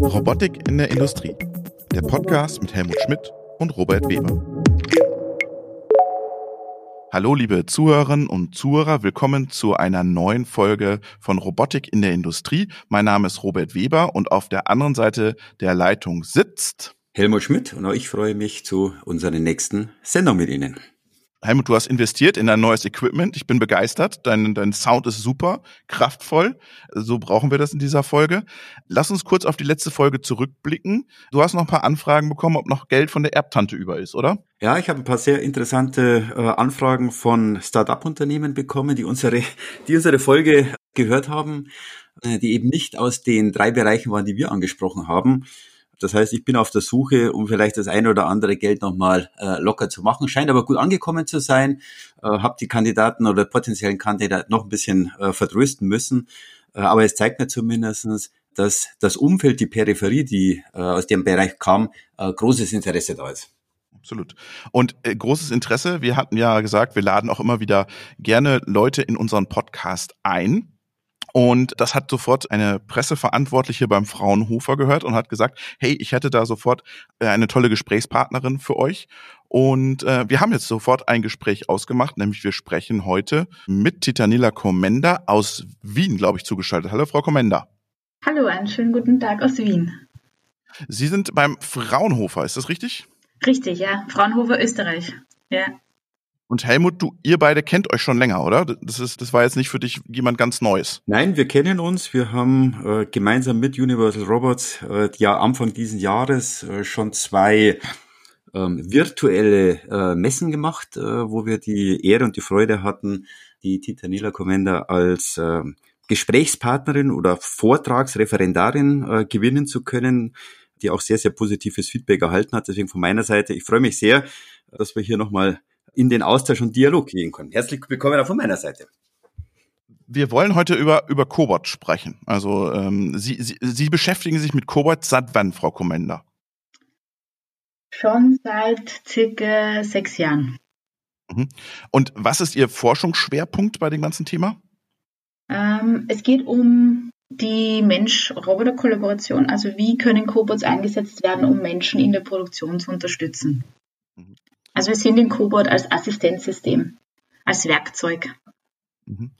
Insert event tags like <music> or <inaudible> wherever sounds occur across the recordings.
Robotik in der Industrie. Der Podcast mit Helmut Schmidt und Robert Weber. Hallo liebe Zuhörerinnen und Zuhörer, willkommen zu einer neuen Folge von Robotik in der Industrie. Mein Name ist Robert Weber und auf der anderen Seite der Leitung sitzt Helmut Schmidt und auch ich freue mich zu unserer nächsten Sendung mit Ihnen. Helmut, du hast investiert in dein neues Equipment. Ich bin begeistert. Dein, dein Sound ist super, kraftvoll. So brauchen wir das in dieser Folge. Lass uns kurz auf die letzte Folge zurückblicken. Du hast noch ein paar Anfragen bekommen, ob noch Geld von der Erbtante über ist, oder? Ja, ich habe ein paar sehr interessante äh, Anfragen von Start-up-Unternehmen bekommen, die unsere, <laughs> die unsere Folge gehört haben, äh, die eben nicht aus den drei Bereichen waren, die wir angesprochen haben. Das heißt, ich bin auf der Suche, um vielleicht das eine oder andere Geld nochmal äh, locker zu machen. Scheint aber gut angekommen zu sein. Äh, habe die Kandidaten oder potenziellen Kandidaten noch ein bisschen äh, vertrösten müssen. Äh, aber es zeigt mir zumindestens, dass das Umfeld, die Peripherie, die äh, aus dem Bereich kam, äh, großes Interesse da ist absolut. Und äh, großes Interesse. Wir hatten ja gesagt, wir laden auch immer wieder gerne Leute in unseren Podcast ein. Und das hat sofort eine Presseverantwortliche beim Fraunhofer gehört und hat gesagt, hey, ich hätte da sofort äh, eine tolle Gesprächspartnerin für euch. Und äh, wir haben jetzt sofort ein Gespräch ausgemacht, nämlich wir sprechen heute mit Titanila Komenda aus Wien, glaube ich, zugeschaltet. Hallo, Frau Komenda. Hallo, einen schönen guten Tag aus Wien. Sie sind beim Fraunhofer, ist das richtig? Richtig, ja. Fraunhofer Österreich. Ja. Und Helmut, du, ihr beide kennt euch schon länger, oder? Das ist, das war jetzt nicht für dich jemand ganz Neues. Nein, wir kennen uns. Wir haben äh, gemeinsam mit Universal Robots äh, ja Anfang diesen Jahres äh, schon zwei ähm, virtuelle äh, Messen gemacht, äh, wo wir die Ehre und die Freude hatten, die Titanila Commander als äh, Gesprächspartnerin oder Vortragsreferendarin äh, gewinnen zu können, die auch sehr, sehr positives Feedback erhalten hat. Deswegen von meiner Seite, ich freue mich sehr, dass wir hier nochmal in den Austausch und Dialog gehen können. Herzlich willkommen auch von meiner Seite. Wir wollen heute über, über Cobot sprechen. Also ähm, Sie, Sie, Sie beschäftigen sich mit Cobot seit wann, Frau Kommender? Schon seit circa sechs Jahren. Mhm. Und was ist Ihr Forschungsschwerpunkt bei dem ganzen Thema? Ähm, es geht um die Mensch-Roboter-Kollaboration. Also wie können Cobots eingesetzt werden, um Menschen in der Produktion zu unterstützen? Also wir sehen den Cobot als Assistenzsystem, als Werkzeug. Mhm.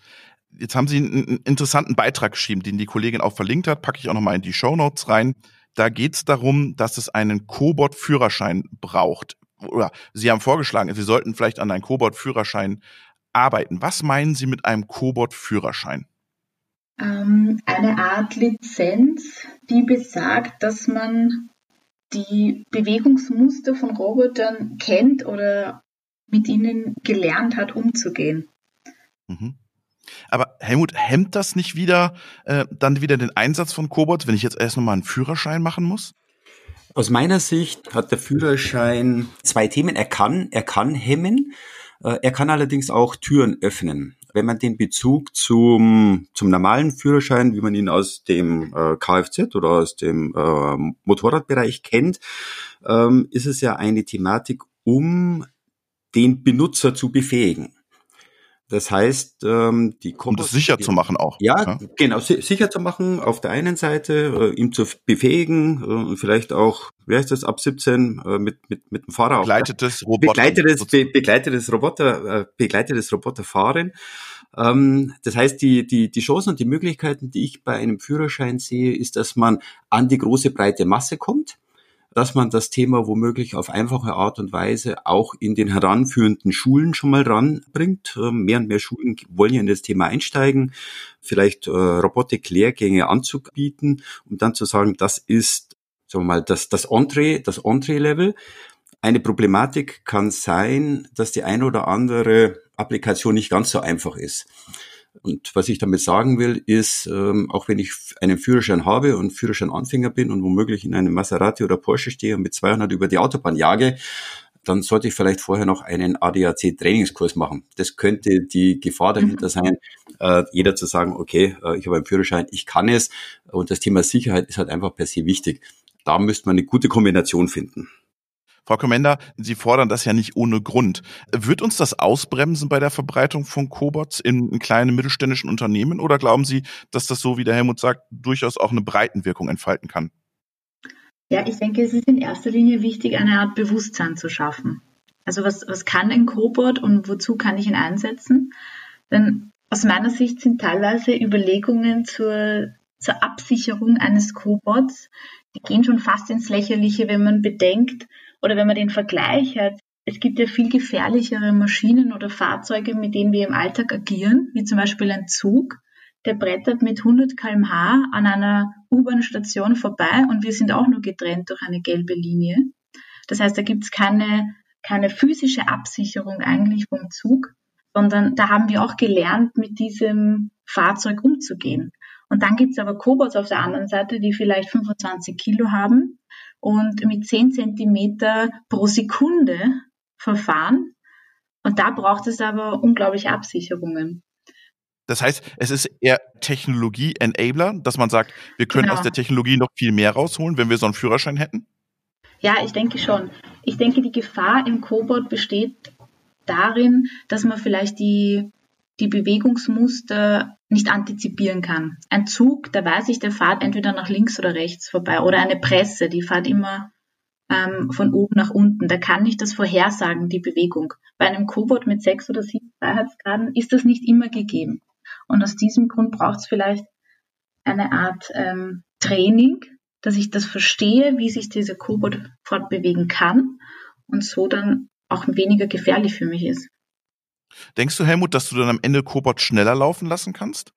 Jetzt haben Sie einen interessanten Beitrag geschrieben, den die Kollegin auch verlinkt hat, packe ich auch nochmal in die Show Notes rein. Da geht es darum, dass es einen Cobot-Führerschein braucht. Oder Sie haben vorgeschlagen, Sie sollten vielleicht an einem Cobot-Führerschein arbeiten. Was meinen Sie mit einem Cobot-Führerschein? Ähm, eine Art Lizenz, die besagt, dass man die Bewegungsmuster von Robotern kennt oder mit ihnen gelernt hat, umzugehen. Mhm. Aber Helmut, hemmt das nicht wieder äh, dann wieder den Einsatz von Cobots, wenn ich jetzt erst nochmal einen Führerschein machen muss? Aus meiner Sicht hat der Führerschein zwei Themen. Er kann, er kann hemmen, äh, er kann allerdings auch Türen öffnen wenn man den Bezug zum, zum normalen Führerschein, wie man ihn aus dem äh, Kfz oder aus dem äh, Motorradbereich kennt, ähm, ist es ja eine Thematik, um den Benutzer zu befähigen. Das heißt, ähm, die Um das sicher zu machen auch. Ja, ja. genau, si sicher zu machen auf der einen Seite, äh, ihm zu befähigen äh, und vielleicht auch, wie heißt das, ab 17 äh, mit, mit, mit dem Fahrer begleitetes auch. Roboter. Begleitetes, be begleitetes Roboter, äh, begleitetes Roboterfahren. Ähm, das heißt, die, die, die Chancen und die Möglichkeiten, die ich bei einem Führerschein sehe, ist, dass man an die große breite Masse kommt dass man das Thema womöglich auf einfache Art und Weise auch in den heranführenden Schulen schon mal ranbringt. Ähm, mehr und mehr Schulen wollen ja in das Thema einsteigen, vielleicht äh, Robotik-Lehrgänge anzubieten, um dann zu sagen, das ist, sagen wir mal, das, das Entree, das Entree-Level. Eine Problematik kann sein, dass die eine oder andere Applikation nicht ganz so einfach ist. Und was ich damit sagen will, ist, ähm, auch wenn ich einen Führerschein habe und Führerscheinanfänger bin und womöglich in einem Maserati oder Porsche stehe und mit 200 über die Autobahn jage, dann sollte ich vielleicht vorher noch einen ADAC-Trainingskurs machen. Das könnte die Gefahr dahinter mhm. sein, äh, jeder zu sagen, okay, äh, ich habe einen Führerschein, ich kann es. Und das Thema Sicherheit ist halt einfach per se wichtig. Da müsste man eine gute Kombination finden. Frau Komender, Sie fordern das ja nicht ohne Grund. Wird uns das ausbremsen bei der Verbreitung von Cobots in, in kleinen mittelständischen Unternehmen oder glauben Sie, dass das so, wie der Helmut sagt, durchaus auch eine Breitenwirkung entfalten kann? Ja, ich denke, es ist in erster Linie wichtig, eine Art Bewusstsein zu schaffen. Also was, was kann ein Cobot und wozu kann ich ihn einsetzen? Denn aus meiner Sicht sind teilweise Überlegungen zur, zur Absicherung eines Cobots, die gehen schon fast ins Lächerliche, wenn man bedenkt oder wenn man den Vergleich hat. Es gibt ja viel gefährlichere Maschinen oder Fahrzeuge, mit denen wir im Alltag agieren, wie zum Beispiel ein Zug. Der brettert mit 100 kmh an einer U-Bahn-Station vorbei und wir sind auch nur getrennt durch eine gelbe Linie. Das heißt, da gibt es keine, keine physische Absicherung eigentlich vom Zug, sondern da haben wir auch gelernt, mit diesem Fahrzeug umzugehen. Und dann gibt es aber Cobots auf der anderen Seite, die vielleicht 25 Kilo haben und mit 10 Zentimeter pro Sekunde verfahren. Und da braucht es aber unglaubliche Absicherungen. Das heißt, es ist eher Technologie-Enabler, dass man sagt, wir können genau. aus der Technologie noch viel mehr rausholen, wenn wir so einen Führerschein hätten? Ja, ich denke schon. Ich denke, die Gefahr im Cobot besteht darin, dass man vielleicht die, die Bewegungsmuster nicht antizipieren kann. Ein Zug, da weiß ich, der fährt entweder nach links oder rechts vorbei. Oder eine Presse, die fährt immer ähm, von oben nach unten. Da kann ich das vorhersagen, die Bewegung. Bei einem Cobot mit sechs oder sieben Freiheitsgraden ist das nicht immer gegeben. Und aus diesem Grund braucht es vielleicht eine Art ähm, Training, dass ich das verstehe, wie sich dieser Cobot fortbewegen kann und so dann auch weniger gefährlich für mich ist. Denkst du, Helmut, dass du dann am Ende Cobot schneller laufen lassen kannst?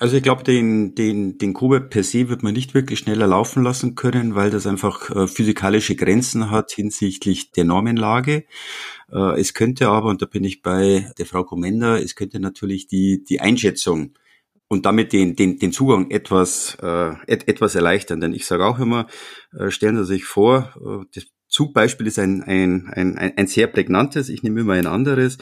Also ich glaube, den, den, den Cobot per se wird man nicht wirklich schneller laufen lassen können, weil das einfach äh, physikalische Grenzen hat hinsichtlich der Normenlage. Äh, es könnte aber, und da bin ich bei der Frau Komender, es könnte natürlich die, die Einschätzung und damit den, den, den Zugang etwas, äh, et, etwas erleichtern. Denn ich sage auch immer, äh, stellen Sie sich vor, äh, das Zugbeispiel ist ein, ein, ein, ein sehr prägnantes, ich nehme immer ein anderes.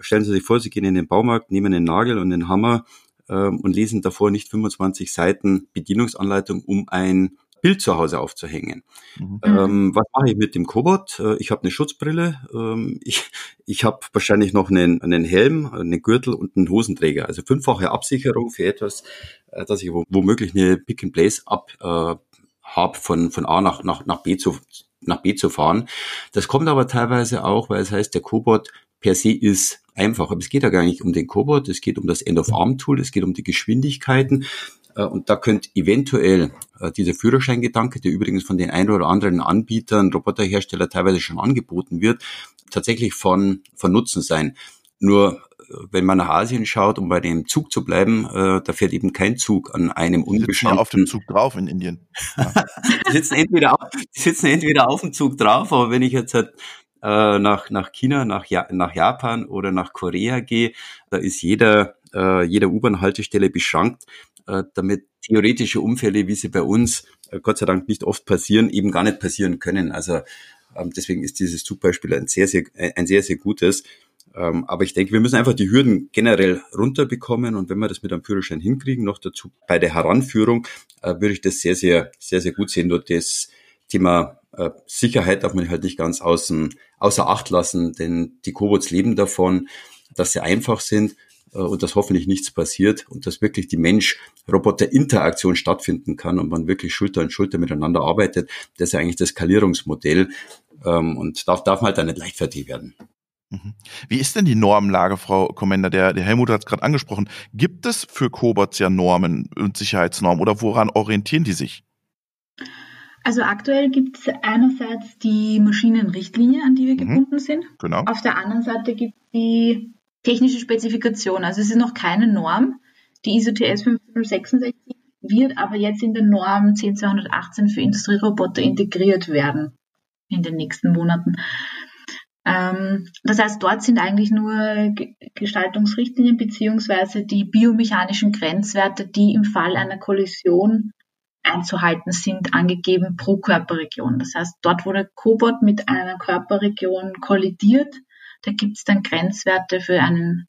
Stellen Sie sich vor, Sie gehen in den Baumarkt, nehmen einen Nagel und einen Hammer ähm, und lesen davor nicht 25 Seiten Bedienungsanleitung, um ein Bild zu Hause aufzuhängen. Mhm. Ähm, was mache ich mit dem Cobot? Äh, ich habe eine Schutzbrille, ähm, <laughs> ich, ich habe wahrscheinlich noch einen, einen Helm, einen Gürtel und einen Hosenträger. Also fünffache Absicherung für etwas, äh, dass ich womöglich eine Pick and Place ab äh, habe von, von A nach, nach, nach B zu, nach B zu fahren. Das kommt aber teilweise auch, weil es heißt, der Cobot per se ist einfach. Aber es geht ja gar nicht um den Cobot, es geht um das End-of-Arm-Tool, es geht um die Geschwindigkeiten. Äh, und da könnte eventuell äh, dieser Führerscheingedanke, der übrigens von den ein oder anderen Anbietern, Roboterhersteller teilweise schon angeboten wird, tatsächlich von, von Nutzen sein. Nur wenn man nach Asien schaut, um bei dem Zug zu bleiben, äh, da fährt eben kein Zug an einem unbestimmten. auf dem Zug drauf in Indien. Ja. <laughs> die, sitzen entweder auf, die sitzen entweder auf dem Zug drauf, aber wenn ich jetzt halt äh, nach, nach China, nach, ja nach Japan oder nach Korea gehe, da ist jeder, äh, jeder U-Bahn-Haltestelle beschrankt, äh, damit theoretische Unfälle, wie sie bei uns äh, Gott sei Dank nicht oft passieren, eben gar nicht passieren können. Also ähm, deswegen ist dieses Zugbeispiel ein sehr, sehr, ein sehr, sehr gutes. Ähm, aber ich denke, wir müssen einfach die Hürden generell runterbekommen und wenn wir das mit einem Führerschein hinkriegen, noch dazu bei der Heranführung, äh, würde ich das sehr, sehr, sehr, sehr gut sehen. Nur das Thema äh, Sicherheit darf man halt nicht ganz außen, außer Acht lassen, denn die Cobots leben davon, dass sie einfach sind äh, und dass hoffentlich nichts passiert und dass wirklich die Mensch-Roboter-Interaktion stattfinden kann und man wirklich Schulter an Schulter miteinander arbeitet. Das ist ja eigentlich das Skalierungsmodell ähm, und darf, darf man halt dann nicht leichtfertig werden. Mhm. Wie ist denn die Normenlage, Frau Kommender? Der, der Helmut hat es gerade angesprochen. Gibt es für Cobots ja Normen und Sicherheitsnormen oder woran orientieren die sich? Also aktuell gibt es einerseits die Maschinenrichtlinie, an die wir mhm. gebunden sind. Genau. Auf der anderen Seite gibt es die technische Spezifikation. Also es ist noch keine Norm. Die ISO TS 1566 wird aber jetzt in der Norm 10218 für Industrieroboter integriert werden in den nächsten Monaten. Ähm, das heißt, dort sind eigentlich nur Gestaltungsrichtlinien beziehungsweise die biomechanischen Grenzwerte, die im Fall einer Kollision einzuhalten sind, angegeben pro Körperregion. Das heißt, dort, wo der Cobot mit einer Körperregion kollidiert, da gibt es dann Grenzwerte für einen,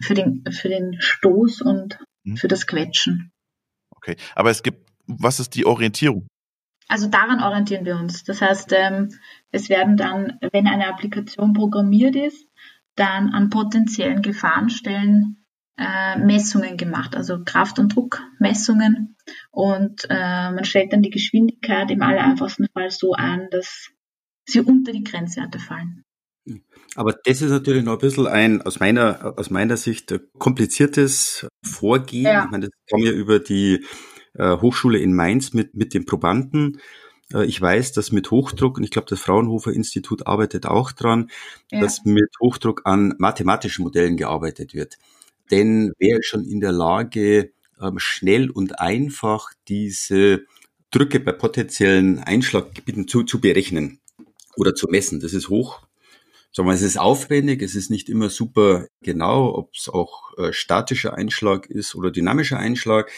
für den, für den Stoß und mhm. für das Quetschen. Okay, aber es gibt, was ist die Orientierung? Also daran orientieren wir uns. Das heißt, ähm, es werden dann, wenn eine Applikation programmiert ist, dann an potenziellen Gefahrenstellen äh, Messungen gemacht, also Kraft- und Druckmessungen. Und äh, man stellt dann die Geschwindigkeit im allereinfachsten Fall so ein, dass sie unter die Grenzwerte fallen. Aber das ist natürlich noch ein bisschen ein, aus meiner, aus meiner Sicht, kompliziertes Vorgehen. Ja. Ich meine, das kam ja über die äh, Hochschule in Mainz mit, mit den Probanden. Äh, ich weiß, dass mit Hochdruck, und ich glaube, das Fraunhofer Institut arbeitet auch dran, ja. dass mit Hochdruck an mathematischen Modellen gearbeitet wird. Denn wer ist schon in der Lage, ähm, schnell und einfach diese Drücke bei potenziellen Einschlaggebieten zu, zu berechnen oder zu messen. Das ist hoch. Sagen wir, es ist aufwendig, es ist nicht immer super genau, ob es auch äh, statischer Einschlag ist oder dynamischer Einschlag.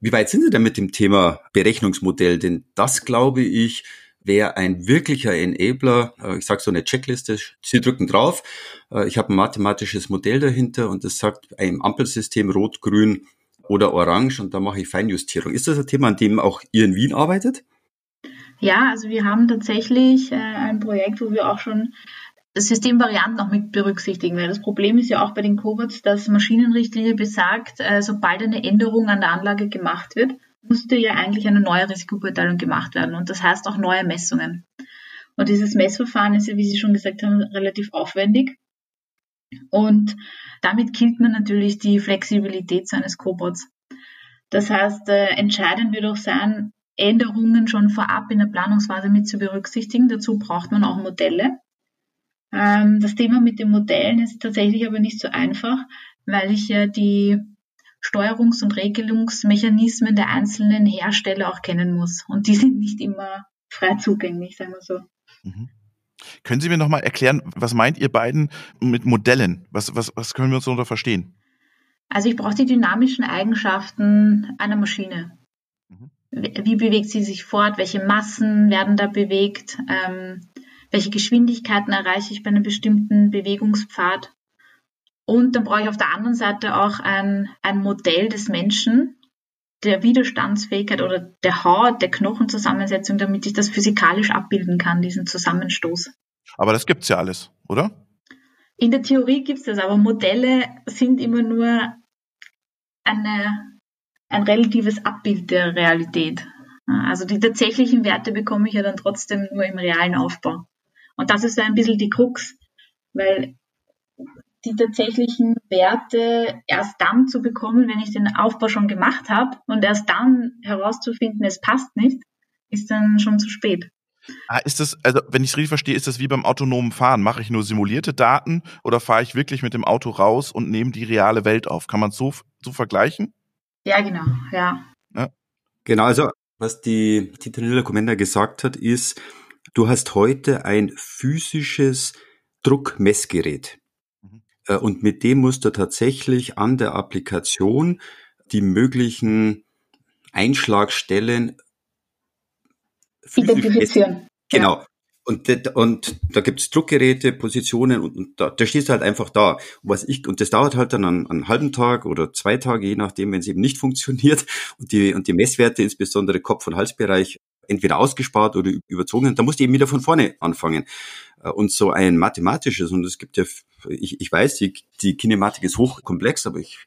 Wie weit sind Sie denn mit dem Thema Berechnungsmodell? Denn das, glaube ich, wäre ein wirklicher Enabler. Äh, ich sage so eine Checkliste, Sie drücken drauf. Äh, ich habe ein mathematisches Modell dahinter und das sagt ein Ampelsystem rot, grün oder orange und da mache ich Feinjustierung. Ist das ein Thema, an dem auch ihr in Wien arbeitet? Ja, also wir haben tatsächlich äh, ein Projekt, wo wir auch schon Systemvarianten auch mit berücksichtigen, weil das Problem ist ja auch bei den Cobots, dass Maschinenrichtlinie besagt, äh, sobald eine Änderung an der Anlage gemacht wird, musste ja eigentlich eine neue Risikobeurteilung gemacht werden und das heißt auch neue Messungen. Und dieses Messverfahren ist ja, wie Sie schon gesagt haben, relativ aufwendig. Und damit killt man natürlich die Flexibilität seines Cobots. Das heißt, äh, entscheidend wird auch sein, Änderungen schon vorab in der Planungsphase mit zu berücksichtigen. Dazu braucht man auch Modelle. Ähm, das Thema mit den Modellen ist tatsächlich aber nicht so einfach, weil ich ja die Steuerungs- und Regelungsmechanismen der einzelnen Hersteller auch kennen muss. Und die sind nicht immer frei zugänglich, sagen wir so. Mhm. Können Sie mir nochmal erklären, was meint ihr beiden mit Modellen? Was, was, was können wir uns darunter verstehen? Also ich brauche die dynamischen Eigenschaften einer Maschine. Mhm. Wie bewegt sie sich fort? Welche Massen werden da bewegt? Ähm, welche Geschwindigkeiten erreiche ich bei einem bestimmten Bewegungspfad. Und dann brauche ich auf der anderen Seite auch ein, ein Modell des Menschen, der Widerstandsfähigkeit oder der Haut, der Knochenzusammensetzung, damit ich das physikalisch abbilden kann, diesen Zusammenstoß. Aber das gibt's ja alles, oder? In der Theorie gibt's das, aber Modelle sind immer nur eine, ein relatives Abbild der Realität. Also die tatsächlichen Werte bekomme ich ja dann trotzdem nur im realen Aufbau. Und das ist so ein bisschen die Krux, weil die tatsächlichen Werte erst dann zu bekommen, wenn ich den Aufbau schon gemacht habe und erst dann herauszufinden, es passt nicht, ist dann schon zu spät. Ah, ist das, also wenn ich es richtig verstehe, ist das wie beim autonomen Fahren? Mache ich nur simulierte Daten oder fahre ich wirklich mit dem Auto raus und nehme die reale Welt auf? Kann man es so, so vergleichen? Ja, genau, ja. ja. Genau, also was die Titanilla Commander gesagt hat, ist, Du hast heute ein physisches Druckmessgerät. Mhm. Äh, und mit dem musst du tatsächlich an der Applikation die möglichen Einschlagstellen identifizieren. Genau. Ja. Und, und da gibt's Druckgeräte, Positionen und, und da, da stehst du halt einfach da. Und was ich, und das dauert halt dann einen, einen halben Tag oder zwei Tage, je nachdem, wenn es eben nicht <laughs> funktioniert und die, und die Messwerte, insbesondere Kopf- und Halsbereich, entweder ausgespart oder überzogen. Da musst du eben wieder von vorne anfangen. Äh, und so ein mathematisches, und es gibt ja, ich, ich weiß, die, die Kinematik ist hochkomplex, aber ich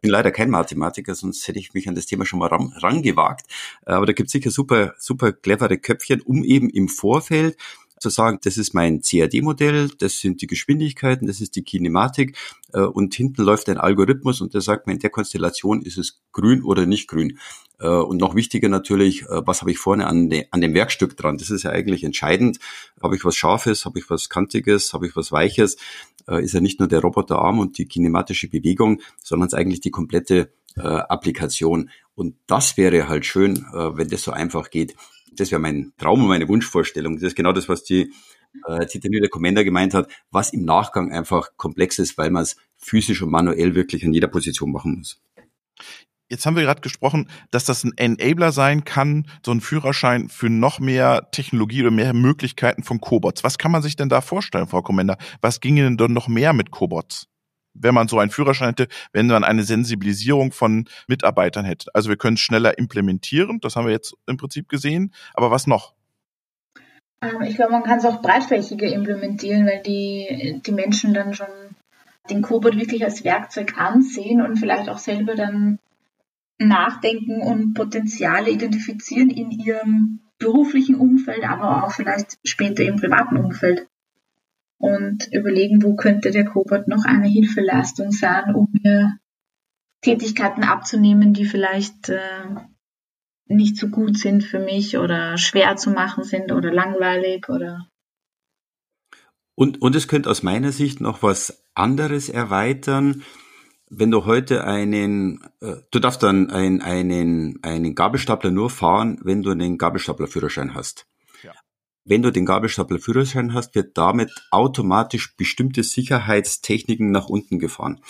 bin leider kein Mathematiker, sonst hätte ich mich an das Thema schon mal ran, rangewagt. Äh, aber da gibt es sicher super, super clevere Köpfchen, um eben im Vorfeld zu sagen, das ist mein CAD-Modell, das sind die Geschwindigkeiten, das ist die Kinematik äh, und hinten läuft ein Algorithmus und der sagt mir, in der Konstellation ist es grün oder nicht grün. Äh, und noch wichtiger natürlich, äh, was habe ich vorne an, de, an dem Werkstück dran? Das ist ja eigentlich entscheidend. Habe ich was Scharfes, habe ich was Kantiges, habe ich was Weiches? Äh, ist ja nicht nur der Roboterarm und die kinematische Bewegung, sondern es ist eigentlich die komplette Applikation. Und das wäre halt schön, wenn das so einfach geht das wäre mein Traum und meine Wunschvorstellung. Das ist genau das, was die äh, Titanide Commander gemeint hat, was im Nachgang einfach komplex ist, weil man es physisch und manuell wirklich an jeder Position machen muss. Jetzt haben wir gerade gesprochen, dass das ein Enabler sein kann, so ein Führerschein für noch mehr Technologie oder mehr Möglichkeiten von Cobots. Was kann man sich denn da vorstellen, Frau Commander? Was ginge denn dann noch mehr mit Cobots? Wenn man so einen Führerschein hätte, wenn man eine Sensibilisierung von Mitarbeitern hätte. Also wir können es schneller implementieren, das haben wir jetzt im Prinzip gesehen. Aber was noch? Ähm, ich glaube, man kann es auch breitflächiger implementieren, weil die, die Menschen dann schon den Cobot wirklich als Werkzeug ansehen und vielleicht auch selber dann nachdenken und Potenziale identifizieren in ihrem beruflichen Umfeld, aber auch vielleicht später im privaten Umfeld. Und überlegen, wo könnte der Cobot noch eine Hilfeleistung sein, um mir Tätigkeiten abzunehmen, die vielleicht äh, nicht so gut sind für mich oder schwer zu machen sind oder langweilig oder. Und, und es könnte aus meiner Sicht noch was anderes erweitern. Wenn du heute einen, äh, du darfst dann ein, einen, einen Gabelstapler nur fahren, wenn du einen Gabelstaplerführerschein hast. Wenn du den Gabelstaplerführerschein hast, wird damit automatisch bestimmte Sicherheitstechniken nach unten gefahren.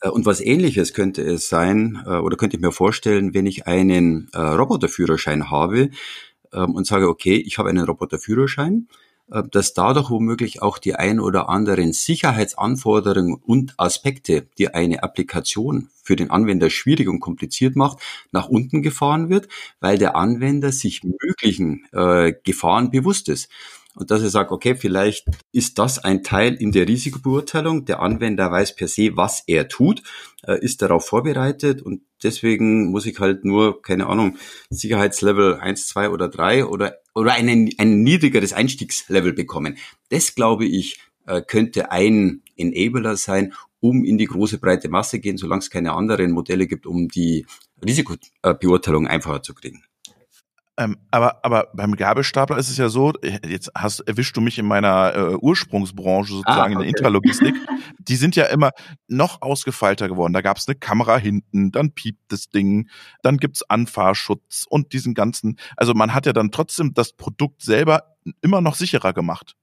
Äh, und was ähnliches könnte es sein, äh, oder könnte ich mir vorstellen, wenn ich einen äh, Roboterführerschein habe ähm, und sage, okay, ich habe einen Roboterführerschein, dass dadurch womöglich auch die ein oder anderen Sicherheitsanforderungen und Aspekte, die eine Applikation für den Anwender schwierig und kompliziert macht, nach unten gefahren wird, weil der Anwender sich möglichen äh, Gefahren bewusst ist. Und dass er sagt, okay, vielleicht ist das ein Teil in der Risikobeurteilung. Der Anwender weiß per se, was er tut, äh, ist darauf vorbereitet und deswegen muss ich halt nur, keine Ahnung, Sicherheitslevel 1, 2 oder 3 oder, oder einen, ein niedrigeres Einstiegslevel bekommen. Das, glaube ich, äh, könnte ein Enabler sein, um in die große breite Masse gehen, solange es keine anderen Modelle gibt, um die Risikobeurteilung einfacher zu kriegen. Ähm, aber, aber beim Gabelstapler ist es ja so, jetzt hast, erwischst du mich in meiner äh, Ursprungsbranche sozusagen ah, okay. in der Intralogistik. <laughs> Die sind ja immer noch ausgefeilter geworden. Da gab es eine Kamera hinten, dann piept das Ding, dann gibt's Anfahrschutz und diesen ganzen. Also man hat ja dann trotzdem das Produkt selber immer noch sicherer gemacht.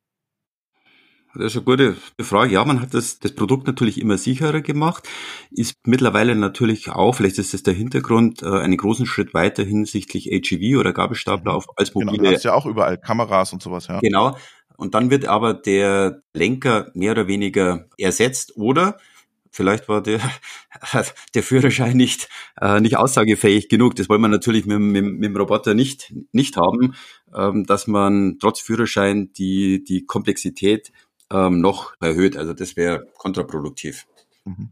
Das ist eine gute Frage. Ja, man hat das, das Produkt natürlich immer sicherer gemacht, ist mittlerweile natürlich auch, vielleicht ist das der Hintergrund, äh, einen großen Schritt weiter hinsichtlich HEV oder Gabelstapler auf als mobile. Genau, du hast ja auch überall Kameras und sowas, ja. Genau. Und dann wird aber der Lenker mehr oder weniger ersetzt oder vielleicht war der, <laughs> der Führerschein nicht, äh, nicht aussagefähig genug. Das wollen wir natürlich mit, mit, mit dem Roboter nicht, nicht haben, ähm, dass man trotz Führerschein die, die Komplexität ähm, noch erhöht. Also das wäre kontraproduktiv. Mhm.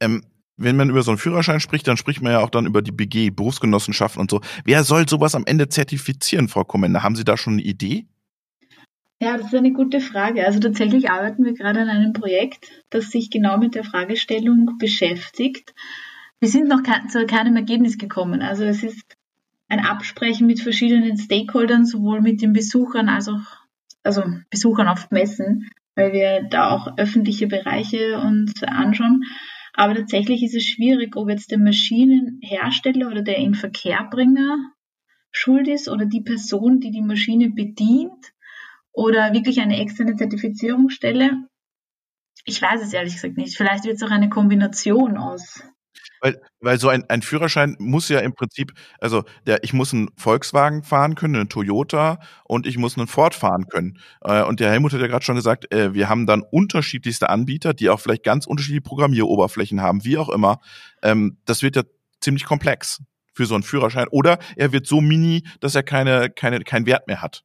Ähm, wenn man über so einen Führerschein spricht, dann spricht man ja auch dann über die BG, Berufsgenossenschaften und so. Wer soll sowas am Ende zertifizieren, Frau Kommende? Haben Sie da schon eine Idee? Ja, das ist eine gute Frage. Also tatsächlich arbeiten wir gerade an einem Projekt, das sich genau mit der Fragestellung beschäftigt. Wir sind noch zu keinem Ergebnis gekommen. Also es ist ein Absprechen mit verschiedenen Stakeholdern, sowohl mit den Besuchern als auch also Besuchern auf Messen, weil wir da auch öffentliche Bereiche uns anschauen. Aber tatsächlich ist es schwierig, ob jetzt der Maschinenhersteller oder der Inverkehrbringer schuld ist oder die Person, die die Maschine bedient oder wirklich eine externe Zertifizierungsstelle. Ich weiß es ehrlich gesagt nicht. Vielleicht wird es auch eine Kombination aus weil, weil so ein, ein Führerschein muss ja im Prinzip, also der, ich muss einen Volkswagen fahren können, einen Toyota und ich muss einen Ford fahren können. Äh, und der Helmut hat ja gerade schon gesagt, äh, wir haben dann unterschiedlichste Anbieter, die auch vielleicht ganz unterschiedliche Programmieroberflächen haben, wie auch immer. Ähm, das wird ja ziemlich komplex für so einen Führerschein. Oder er wird so mini, dass er keine, keine, keinen Wert mehr hat.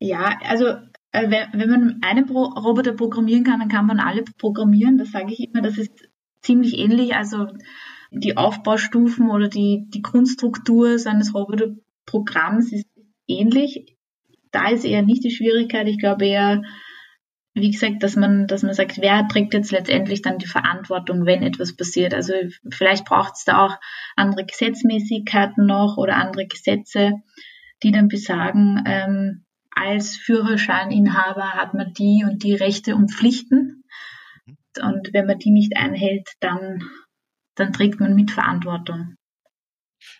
Ja, also äh, wenn, man einen Pro Roboter programmieren kann, dann kann man alle programmieren. Das sage ich immer. Das ist ziemlich ähnlich. Also die Aufbaustufen oder die, die Grundstruktur seines Roboterprogramms ist ähnlich. Da ist eher nicht die Schwierigkeit. Ich glaube eher, wie gesagt, dass man, dass man sagt, wer trägt jetzt letztendlich dann die Verantwortung, wenn etwas passiert. Also vielleicht braucht es da auch andere Gesetzmäßigkeiten noch oder andere Gesetze, die dann besagen, ähm, als Führerscheininhaber hat man die und die Rechte und Pflichten. Und wenn man die nicht einhält, dann, dann trägt man mit Verantwortung.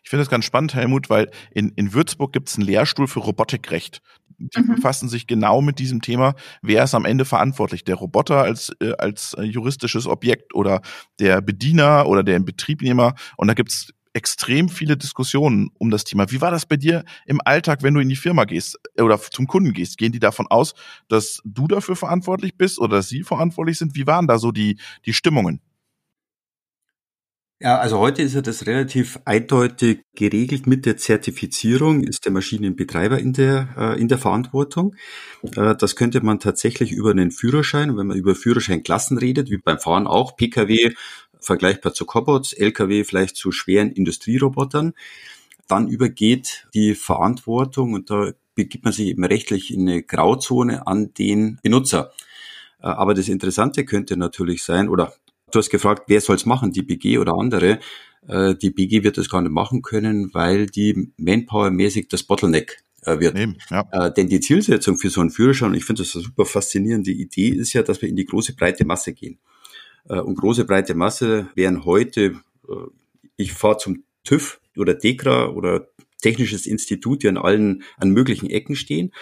Ich finde das ganz spannend, Helmut, weil in, in Würzburg gibt es einen Lehrstuhl für Robotikrecht. Die mhm. befassen sich genau mit diesem Thema. Wer ist am Ende verantwortlich? Der Roboter als, äh, als juristisches Objekt oder der Bediener oder der Betriebnehmer? Und da gibt es extrem viele Diskussionen um das Thema. Wie war das bei dir im Alltag, wenn du in die Firma gehst äh, oder zum Kunden gehst? Gehen die davon aus, dass du dafür verantwortlich bist oder dass sie verantwortlich sind? Wie waren da so die, die Stimmungen? Ja, also heute ist ja das relativ eindeutig geregelt mit der Zertifizierung, ist der Maschinenbetreiber in der, äh, in der Verantwortung. Äh, das könnte man tatsächlich über einen Führerschein, wenn man über Führerscheinklassen redet, wie beim Fahren auch, Pkw vergleichbar zu Cobots, Lkw vielleicht zu schweren Industrierobotern, dann übergeht die Verantwortung und da begibt man sich eben rechtlich in eine Grauzone an den Benutzer. Äh, aber das Interessante könnte natürlich sein, oder Du hast gefragt, wer soll es machen, die BG oder andere? Äh, die BG wird das gar nicht machen können, weil die Manpower-mäßig das Bottleneck äh, wird. Eben, ja. äh, denn die Zielsetzung für so einen Führerschein, und ich finde das eine super faszinierende Idee, ist ja, dass wir in die große breite Masse gehen. Äh, und große breite Masse wären heute, äh, ich fahre zum TÜV oder DEKRA oder Technisches Institut, die an allen, an möglichen Ecken stehen.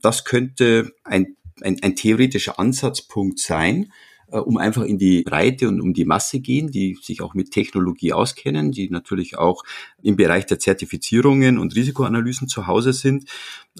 Das könnte ein, ein, ein theoretischer Ansatzpunkt sein, äh, um einfach in die Breite und um die Masse gehen, die sich auch mit Technologie auskennen, die natürlich auch im Bereich der Zertifizierungen und Risikoanalysen zu Hause sind.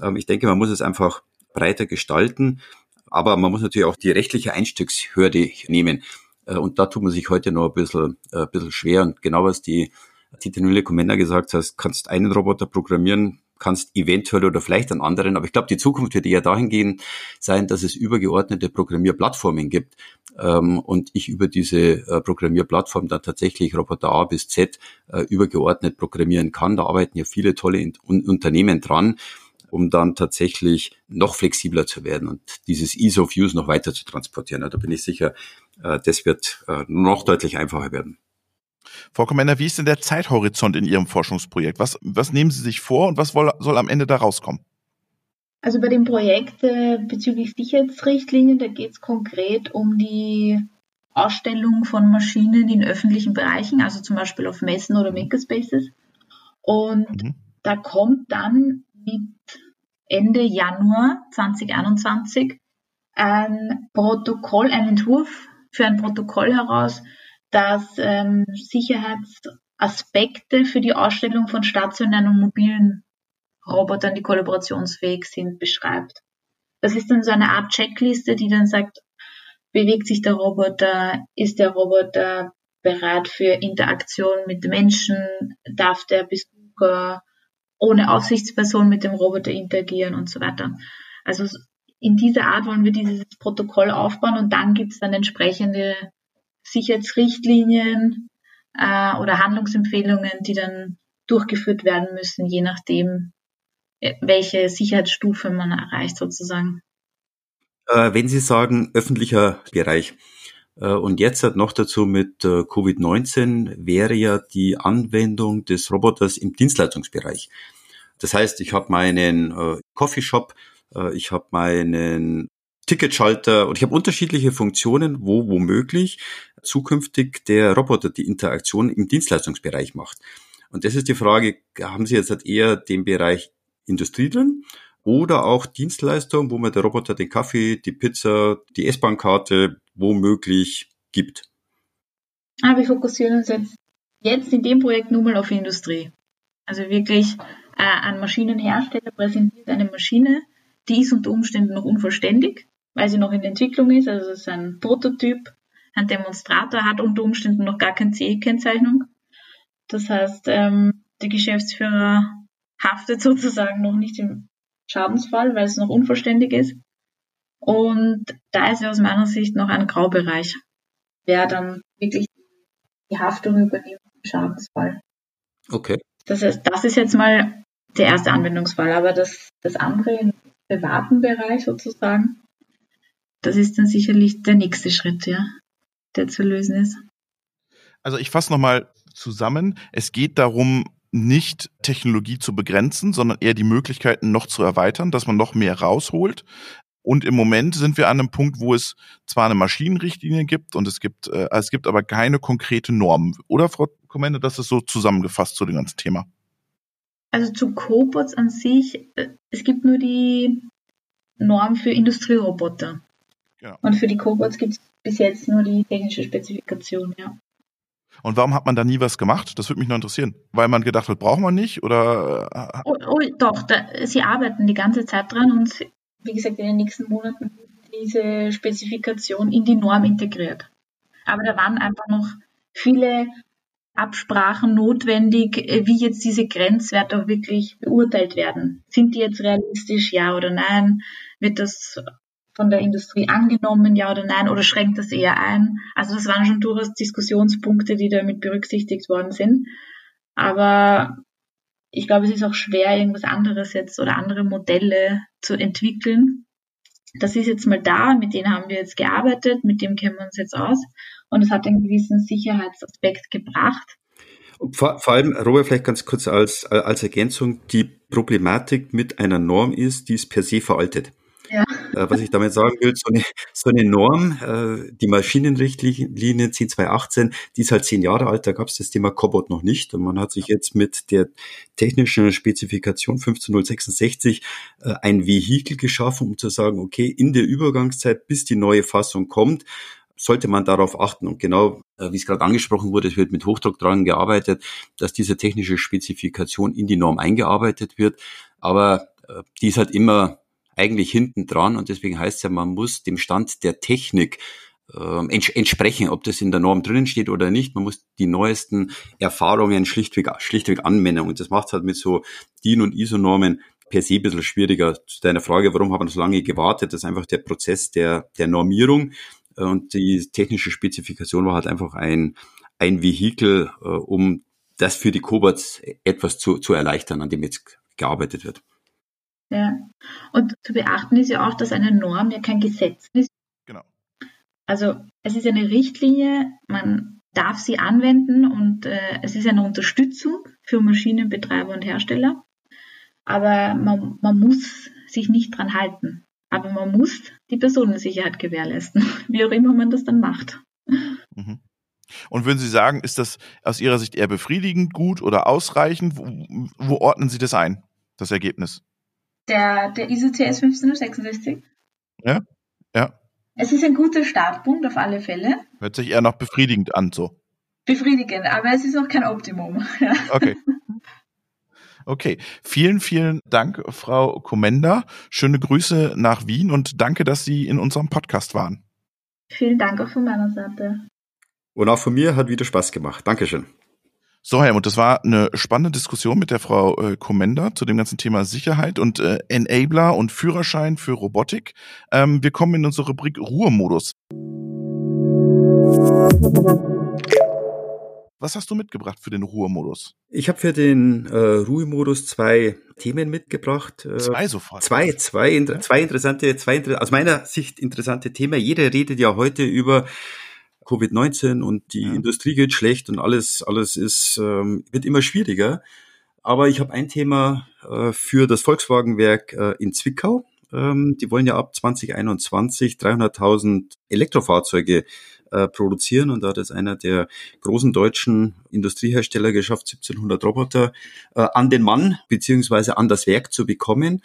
Ähm, ich denke, man muss es einfach breiter gestalten, aber man muss natürlich auch die rechtliche Einstiegshürde nehmen. Äh, und da tut man sich heute noch ein bisschen, äh, ein bisschen schwer. Und genau was die Tite Nülle Commander gesagt hat, kannst einen Roboter programmieren, kannst eventuell oder vielleicht einen anderen, aber ich glaube, die Zukunft wird eher dahingehend sein, dass es übergeordnete Programmierplattformen gibt ähm, und ich über diese äh, Programmierplattform dann tatsächlich Roboter A bis Z übergeordnet programmieren kann. Da arbeiten ja viele tolle Unternehmen dran um dann tatsächlich noch flexibler zu werden und dieses Ease of Use noch weiter zu transportieren. Da bin ich sicher, das wird äh, noch deutlich einfacher werden. Frau Commander, wie ist denn der Zeithorizont in Ihrem Forschungsprojekt? Was, was nehmen Sie sich vor und was soll am Ende da rauskommen? Also bei dem Projekt äh, bezüglich Sicherheitsrichtlinien, da geht es konkret um die Ausstellung von Maschinen in öffentlichen Bereichen, also zum Beispiel auf Messen oder Makerspaces. Und mhm. da kommt dann mit Ende Januar 2021 ein Protokoll, ein Entwurf für ein Protokoll heraus, das ähm, Sicherheitsaspekte für die Ausstellung von stationären und mobilen Robotern, die kollaborationsfähig sind, beschreibt. Das ist dann so eine Art Checkliste, die dann sagt, bewegt sich der Roboter, ist der Roboter bereit für Interaktion mit Menschen, darf der Besucher ohne Aufsichtsperson mit dem Roboter interagieren und so weiter. Also in dieser Art wollen wir dieses Protokoll aufbauen und dann gibt es dann entsprechende Sicherheitsrichtlinien äh, oder Handlungsempfehlungen, die dann durchgeführt werden müssen, je nachdem, äh, welche Sicherheitsstufe man erreicht sozusagen. Äh, wenn Sie sagen öffentlicher Bereich äh, und jetzt hat noch dazu mit äh, Covid-19 wäre ja die Anwendung des Roboters im Dienstleistungsbereich. Das heißt, ich habe meinen Coffeeshop, ich habe meinen Ticketschalter und ich habe unterschiedliche Funktionen, wo womöglich zukünftig der Roboter die Interaktion im Dienstleistungsbereich macht. Und das ist die Frage, haben Sie jetzt halt eher den Bereich Industrie drin oder auch Dienstleistung, wo man der Roboter den Kaffee, die Pizza, die S-Bahn-Karte womöglich gibt? Ah, wir fokussieren uns jetzt, jetzt in dem Projekt nur mal auf Industrie. Also wirklich äh, ein Maschinenhersteller präsentiert eine Maschine, die ist unter Umständen noch unvollständig, weil sie noch in Entwicklung ist. Also es ist ein Prototyp, ein Demonstrator hat unter Umständen noch gar keine CE-Kennzeichnung. Das heißt, ähm, der Geschäftsführer haftet <laughs> sozusagen noch nicht im Schadensfall, weil es noch unvollständig ist. Und da ist ja aus meiner Sicht noch ein Graubereich, wer dann wirklich die Haftung übernimmt im Schadensfall. Okay. Das heißt, das ist jetzt mal der erste Anwendungsfall, aber das, das andere privaten Bereich sozusagen, das ist dann sicherlich der nächste Schritt, ja, der zu lösen ist. Also ich fasse nochmal zusammen. Es geht darum, nicht Technologie zu begrenzen, sondern eher die Möglichkeiten noch zu erweitern, dass man noch mehr rausholt. Und im Moment sind wir an einem Punkt, wo es zwar eine Maschinenrichtlinie gibt und es gibt, äh, es gibt aber keine konkrete Norm. Oder, Frau Kommende, das ist so zusammengefasst zu dem ganzen Thema? Also zu Cobots an sich, äh, es gibt nur die Norm für Industrieroboter. Ja. Und für die Cobots gibt es bis jetzt nur die technische Spezifikation, ja. Und warum hat man da nie was gemacht? Das würde mich noch interessieren. Weil man gedacht hat, braucht man nicht oder? Äh, oh, oh doch, da, sie arbeiten die ganze Zeit dran und wie gesagt, in den nächsten Monaten diese Spezifikation in die Norm integriert. Aber da waren einfach noch viele Absprachen notwendig, äh, wie jetzt diese Grenzwerte auch wirklich beurteilt werden. Sind die jetzt realistisch, ja oder nein? Wird das von der Industrie angenommen, ja oder nein? Oder schränkt das eher ein? Also das waren schon durchaus Diskussionspunkte, die damit berücksichtigt worden sind. Aber ich glaube, es ist auch schwer, irgendwas anderes jetzt oder andere Modelle zu entwickeln. Das ist jetzt mal da, mit denen haben wir jetzt gearbeitet, mit dem kennen wir uns jetzt aus und es hat einen gewissen Sicherheitsaspekt gebracht. Vor, vor allem, Robert, vielleicht ganz kurz als, als Ergänzung, die Problematik mit einer Norm ist, die ist per se veraltet. Ja. Äh, was ich damit sagen will, so eine, so eine Norm, äh, die Maschinenrichtlinie 10218, die ist halt zehn Jahre alt, da gab es das Thema Cobot noch nicht. Und man hat sich jetzt mit der technischen Spezifikation 15066 äh, ein Vehikel geschaffen, um zu sagen, okay, in der Übergangszeit, bis die neue Fassung kommt, sollte man darauf achten. Und genau, äh, wie es gerade angesprochen wurde, es wird mit Hochdruck dran gearbeitet, dass diese technische Spezifikation in die Norm eingearbeitet wird. Aber äh, die ist halt immer eigentlich hinten dran und deswegen heißt es ja, man muss dem Stand der Technik äh, ents entsprechen, ob das in der Norm drinnen steht oder nicht. Man muss die neuesten Erfahrungen schlichtweg, schlichtweg anwenden und das macht halt mit so DIN und ISO-Normen per se ein bisschen schwieriger. Zu deiner Frage, warum haben wir so lange gewartet? Das ist einfach der Prozess der, der Normierung. Und die technische Spezifikation war halt einfach ein, ein Vehikel, äh, um das für die Cobots etwas zu, zu erleichtern, an dem jetzt gearbeitet wird. Ja. Und zu beachten ist ja auch, dass eine Norm ja kein Gesetz ist. Genau. Also es ist eine Richtlinie, man darf sie anwenden und äh, es ist eine Unterstützung für Maschinenbetreiber und Hersteller. Aber man, man muss sich nicht dran halten. Aber man muss die Personensicherheit gewährleisten, <laughs> wie auch immer man das dann macht. Mhm. Und würden Sie sagen, ist das aus Ihrer Sicht eher befriedigend, gut oder ausreichend? Wo, wo ordnen Sie das ein, das Ergebnis? Der, der ISO TS 1566? Ja, ja. Es ist ein guter Startpunkt auf alle Fälle. Hört sich eher noch befriedigend an, so. Befriedigend, aber es ist noch kein Optimum. <laughs> Okay. Okay, vielen, vielen Dank, Frau Komenda. Schöne Grüße nach Wien und danke, dass Sie in unserem Podcast waren. Vielen Dank auch von meiner Seite. Und auch von mir hat wieder Spaß gemacht. Dankeschön. So, Helmut, das war eine spannende Diskussion mit der Frau äh, Komenda zu dem ganzen Thema Sicherheit und äh, Enabler und Führerschein für Robotik. Ähm, wir kommen in unsere Rubrik Ruhemodus. Was hast du mitgebracht für den Ruhemodus? Ich habe für den äh, Ruhemodus zwei Themen mitgebracht. Äh, zwei sofort. Zwei, zwei, inter zwei interessante, zwei inter aus meiner Sicht interessante Themen. Jeder redet ja heute über Covid-19 und die ja. Industrie geht schlecht und alles, alles ist, ähm, wird immer schwieriger. Aber ich habe ein Thema äh, für das Volkswagenwerk äh, in Zwickau. Ähm, die wollen ja ab 2021 300.000 Elektrofahrzeuge äh, produzieren und da hat es einer der großen deutschen Industriehersteller geschafft, 1700 Roboter äh, an den Mann beziehungsweise an das Werk zu bekommen.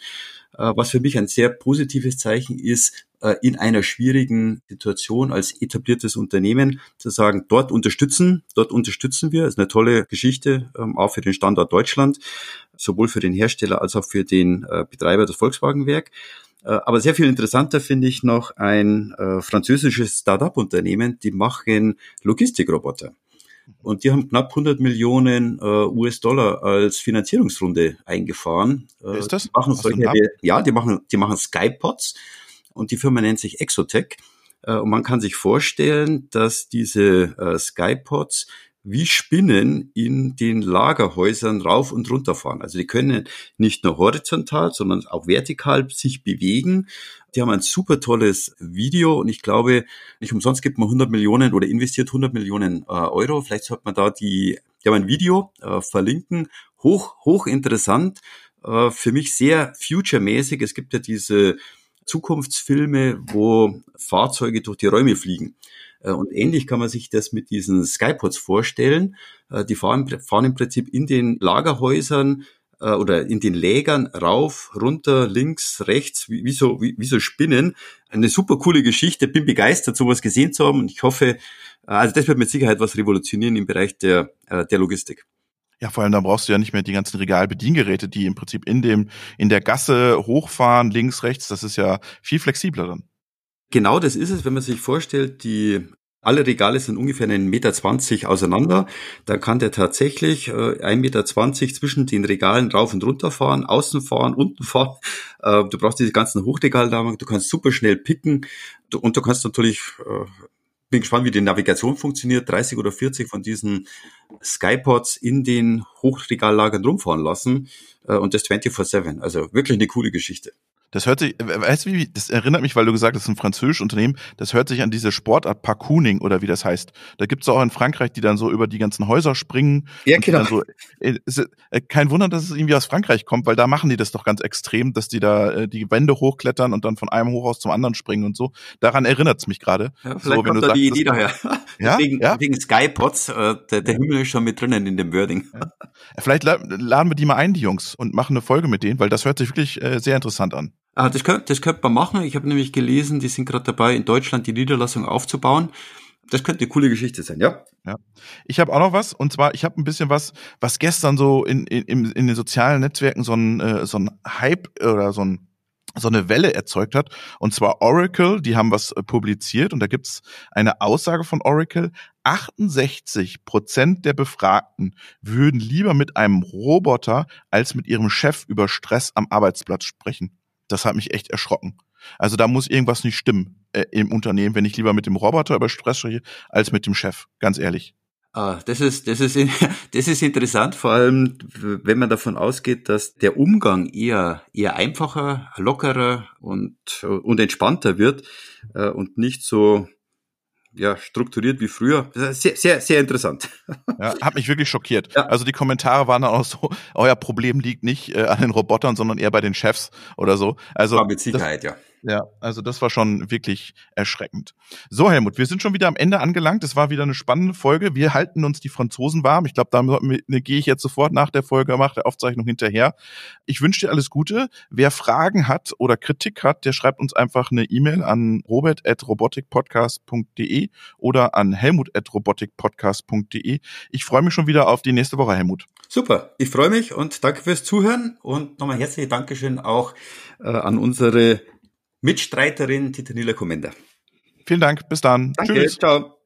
Äh, was für mich ein sehr positives Zeichen ist, äh, in einer schwierigen Situation als etabliertes Unternehmen zu sagen, dort unterstützen, dort unterstützen wir. Das ist eine tolle Geschichte, ähm, auch für den Standort Deutschland, sowohl für den Hersteller als auch für den äh, Betreiber des Volkswagenwerk. Aber sehr viel interessanter finde ich noch ein französisches Start-up-Unternehmen, die machen Logistikroboter. Und die haben knapp 100 Millionen äh, US-Dollar als Finanzierungsrunde eingefahren. Äh, ist das? Die machen solche, ja, die machen, die machen Skypods und die Firma nennt sich Exotech. Äh, und man kann sich vorstellen, dass diese äh, Skypods wie Spinnen in den Lagerhäusern rauf und runter fahren. Also die können nicht nur horizontal, sondern auch vertikal sich bewegen. Die haben ein super tolles Video und ich glaube, nicht umsonst gibt man 100 Millionen oder investiert 100 Millionen äh, Euro. Vielleicht sollte man da die, die haben ein Video äh, verlinken. Hoch, hoch interessant. Äh, für mich sehr future-mäßig. Es gibt ja diese Zukunftsfilme, wo Fahrzeuge durch die Räume fliegen. Äh, und ähnlich kann man sich das mit diesen Skypods vorstellen. Äh, die fahren, fahren im Prinzip in den Lagerhäusern äh, oder in den Lägern rauf, runter, links, rechts, wie, wie, so, wie, wie so Spinnen. Eine super coole Geschichte. Bin begeistert, sowas gesehen zu haben und ich hoffe, Also das wird mit Sicherheit was revolutionieren im Bereich der, der Logistik. Ja, vor allem, da brauchst du ja nicht mehr die ganzen Regalbediengeräte, die im Prinzip in dem, in der Gasse hochfahren, links, rechts. Das ist ja viel flexibler dann. Genau das ist es, wenn man sich vorstellt, die alle Regale sind ungefähr einen Meter zwanzig auseinander. Dann kann der tatsächlich äh, ein Meter zwanzig zwischen den Regalen rauf und runter fahren, außen fahren, unten fahren. <laughs> Äh, du brauchst diese ganzen Hochregaldamen, du kannst super schnell picken und du kannst natürlich äh, bin gespannt, wie die Navigation funktioniert. 30 oder 40 von diesen Skypods in den Hochregallagern rumfahren lassen äh, und das 24-7. Also wirklich eine coole Geschichte. Das hört sich, weißt du wie, das erinnert mich, weil du gesagt hast, das ist ein französisches Unternehmen, das hört sich an diese Sportart Parkooning oder wie das heißt. Da gibt's auch in Frankreich, die dann so über die ganzen Häuser springen. Ja, genau. So, äh, äh, kein Wunder, dass es irgendwie aus Frankreich kommt, weil da machen die das doch ganz extrem, dass die da äh, die Wände hochklettern und dann von einem Hochhaus zum anderen springen und so. Daran erinnert's mich gerade. Ja, vielleicht so, kommt da die Idee daher. Ja? wegen, ja? wegen Skypods, äh, der, der Himmel ist schon mit drinnen in dem Wording. Ja. Vielleicht laden wir die mal ein, die Jungs, und machen eine Folge mit denen, weil das hört sich wirklich äh, sehr interessant an. Ah, das, könnte, das könnte man machen. Ich habe nämlich gelesen, die sind gerade dabei, in Deutschland die Niederlassung aufzubauen. Das könnte eine coole Geschichte sein, ja. Ja. Ich habe auch noch was, und zwar, ich habe ein bisschen was, was gestern so in, in, in den sozialen Netzwerken so ein, äh, so ein Hype oder so ein so eine Welle erzeugt hat. Und zwar Oracle, die haben was äh, publiziert und da gibt's eine Aussage von Oracle. 68 Prozent der Befragten würden lieber mit einem Roboter als mit ihrem Chef über Stress am Arbeitsplatz sprechen das hat mich echt erschrocken. Also da muss irgendwas nicht stimmen äh, im Unternehmen, wenn ich lieber mit dem Roboter über Stress spreche, als mit dem Chef, ganz ehrlich. Ah, das ist, das ist, <laughs> das ist interessant, vor allem, wenn man davon ausgeht, dass der Umgang eher, eher einfacher, lockerer und, und entspannter wird äh, und nicht so, ja, strukturiert wie früher. Sehr, sehr, sehr interessant. Ja, hat mich wirklich schockiert. Ja. Also die Kommentare waren dann auch so, <laughs> euer Problem liegt nicht äh, an den Robotern, sondern eher bei den Chefs oder so. Also War mit Sicherheit, das, ja. Ja, also das war schon wirklich erschreckend. So, Helmut, wir sind schon wieder am Ende angelangt. Es war wieder eine spannende Folge. Wir halten uns die Franzosen warm. Ich glaube, da ne, gehe ich jetzt sofort nach der Folge, nach der Aufzeichnung hinterher. Ich wünsche dir alles Gute. Wer Fragen hat oder Kritik hat, der schreibt uns einfach eine E-Mail an robert.robotikpodcast.de oder an helmut.robotikpodcast.de. Ich freue mich schon wieder auf die nächste Woche, Helmut. Super, ich freue mich und danke fürs Zuhören und nochmal herzliche Dankeschön auch äh, an unsere Mitstreiterin Titanila Komenda. Vielen Dank, bis dann. Danke, Tschüss. ciao.